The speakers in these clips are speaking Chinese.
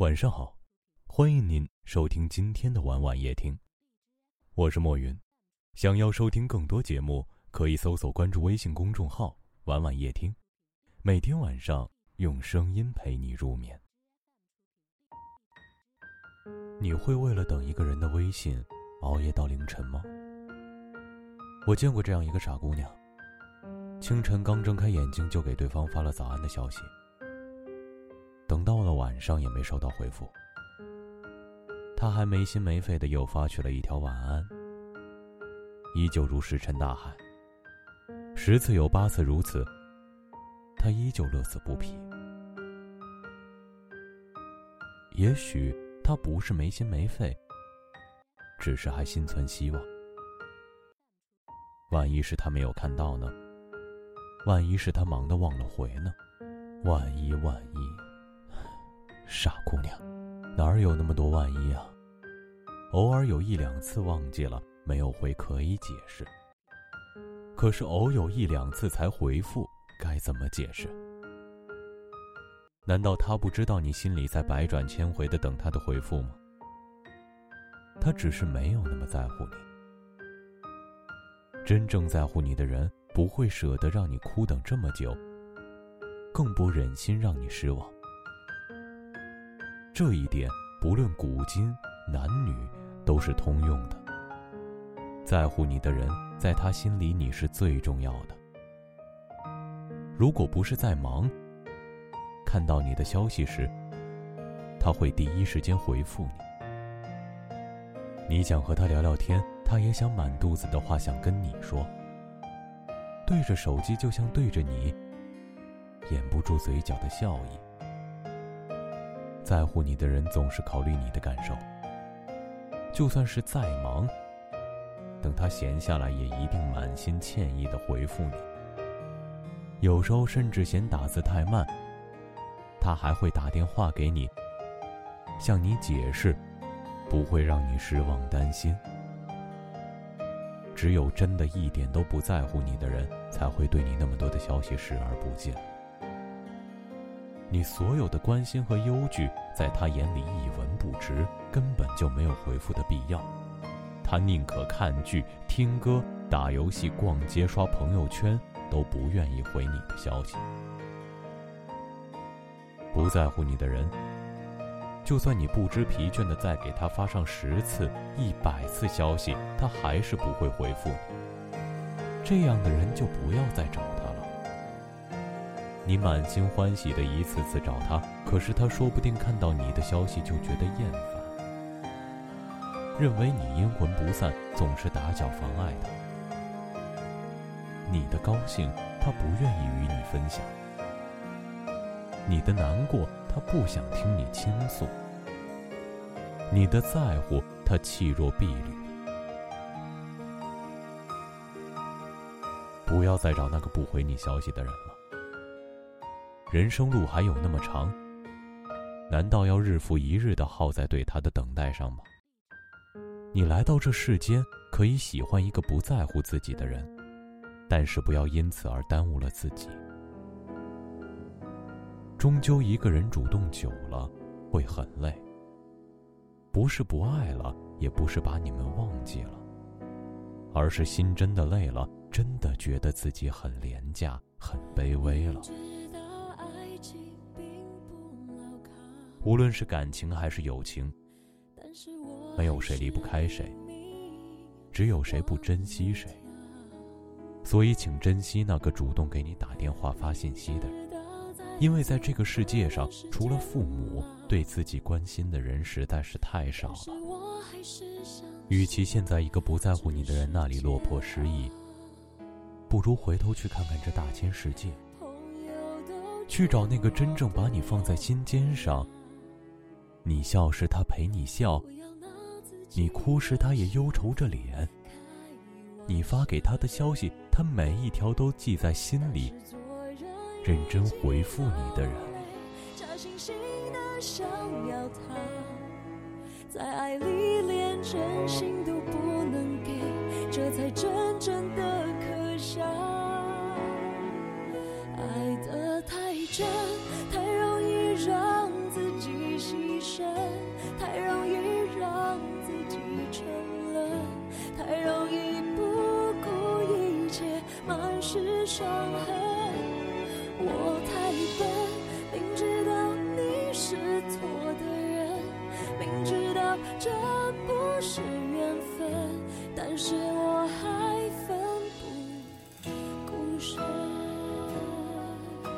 晚上好，欢迎您收听今天的晚晚夜听，我是莫云。想要收听更多节目，可以搜索关注微信公众号“晚晚夜听”，每天晚上用声音陪你入眠。你会为了等一个人的微信熬夜到凌晨吗？我见过这样一个傻姑娘，清晨刚睁开眼睛就给对方发了早安的消息。等到了晚上也没收到回复，他还没心没肺的又发去了一条晚安，依旧如石沉大海。十次有八次如此，他依旧乐此不疲。也许他不是没心没肺，只是还心存希望。万一是他没有看到呢？万一是他忙得忘了回呢？万一万一。傻姑娘，哪儿有那么多万一啊？偶尔有一两次忘记了没有回可以解释，可是偶有一两次才回复，该怎么解释？难道他不知道你心里在百转千回的等他的回复吗？他只是没有那么在乎你。真正在乎你的人不会舍得让你哭等这么久，更不忍心让你失望。这一点，不论古今男女，都是通用的。在乎你的人，在他心里你是最重要的。如果不是在忙，看到你的消息时，他会第一时间回复你。你想和他聊聊天，他也想满肚子的话想跟你说。对着手机就像对着你，掩不住嘴角的笑意。在乎你的人总是考虑你的感受，就算是再忙，等他闲下来也一定满心歉意的回复你。有时候甚至嫌打字太慢，他还会打电话给你，向你解释，不会让你失望担心。只有真的一点都不在乎你的人，才会对你那么多的消息视而不见。你所有的关心和忧惧，在他眼里一文不值，根本就没有回复的必要。他宁可看剧、听歌、打游戏、逛街、刷朋友圈，都不愿意回你的消息。不在乎你的人，就算你不知疲倦的再给他发上十次、一百次消息，他还是不会回复你。这样的人就不要再找他。你满心欢喜的一次次找他，可是他说不定看到你的消息就觉得厌烦，认为你阴魂不散，总是打搅妨碍他。你的高兴他不愿意与你分享，你的难过他不想听你倾诉，你的在乎他弃若敝履。不要再找那个不回你消息的人了。人生路还有那么长，难道要日复一日的耗在对他的等待上吗？你来到这世间，可以喜欢一个不在乎自己的人，但是不要因此而耽误了自己。终究一个人主动久了，会很累。不是不爱了，也不是把你们忘记了，而是心真的累了，真的觉得自己很廉价、很卑微了。无论是感情还是友情，没有谁离不开谁，只有谁不珍惜谁。所以，请珍惜那个主动给你打电话、发信息的人，因为在这个世界上，除了父母，对自己关心的人实在是太少了。与其现在一个不在乎你的人那里落魄失意，不如回头去看看这大千世界，去找那个真正把你放在心尖上。你笑时，他陪你笑；你哭时，他也忧愁着脸。你发给他的消息，他每一条都记在心里，认真回复你的人。在爱里连真心都不能给，这才真正的可笑。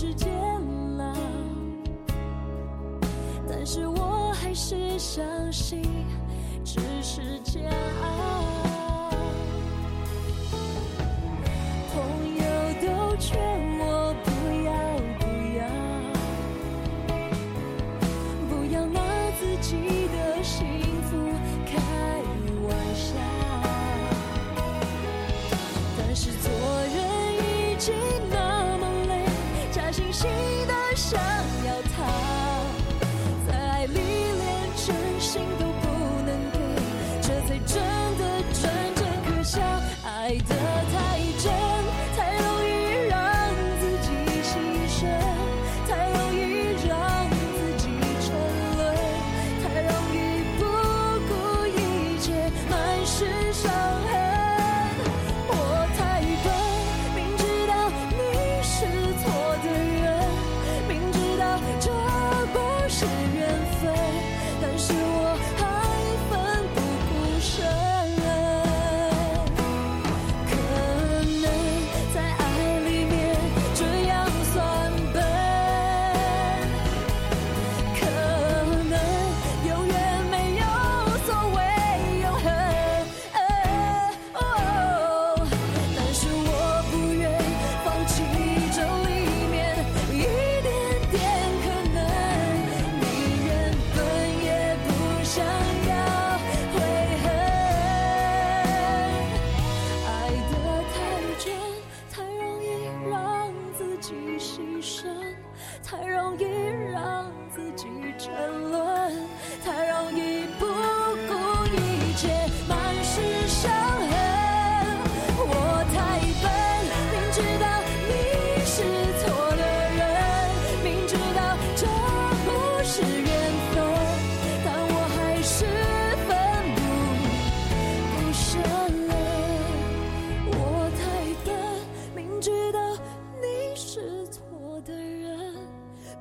时间了但是我还是相信只是家才真的真正可笑爱的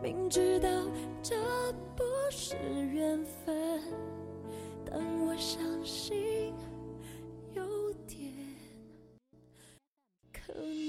明知道这不是缘分，但我相信有点可能。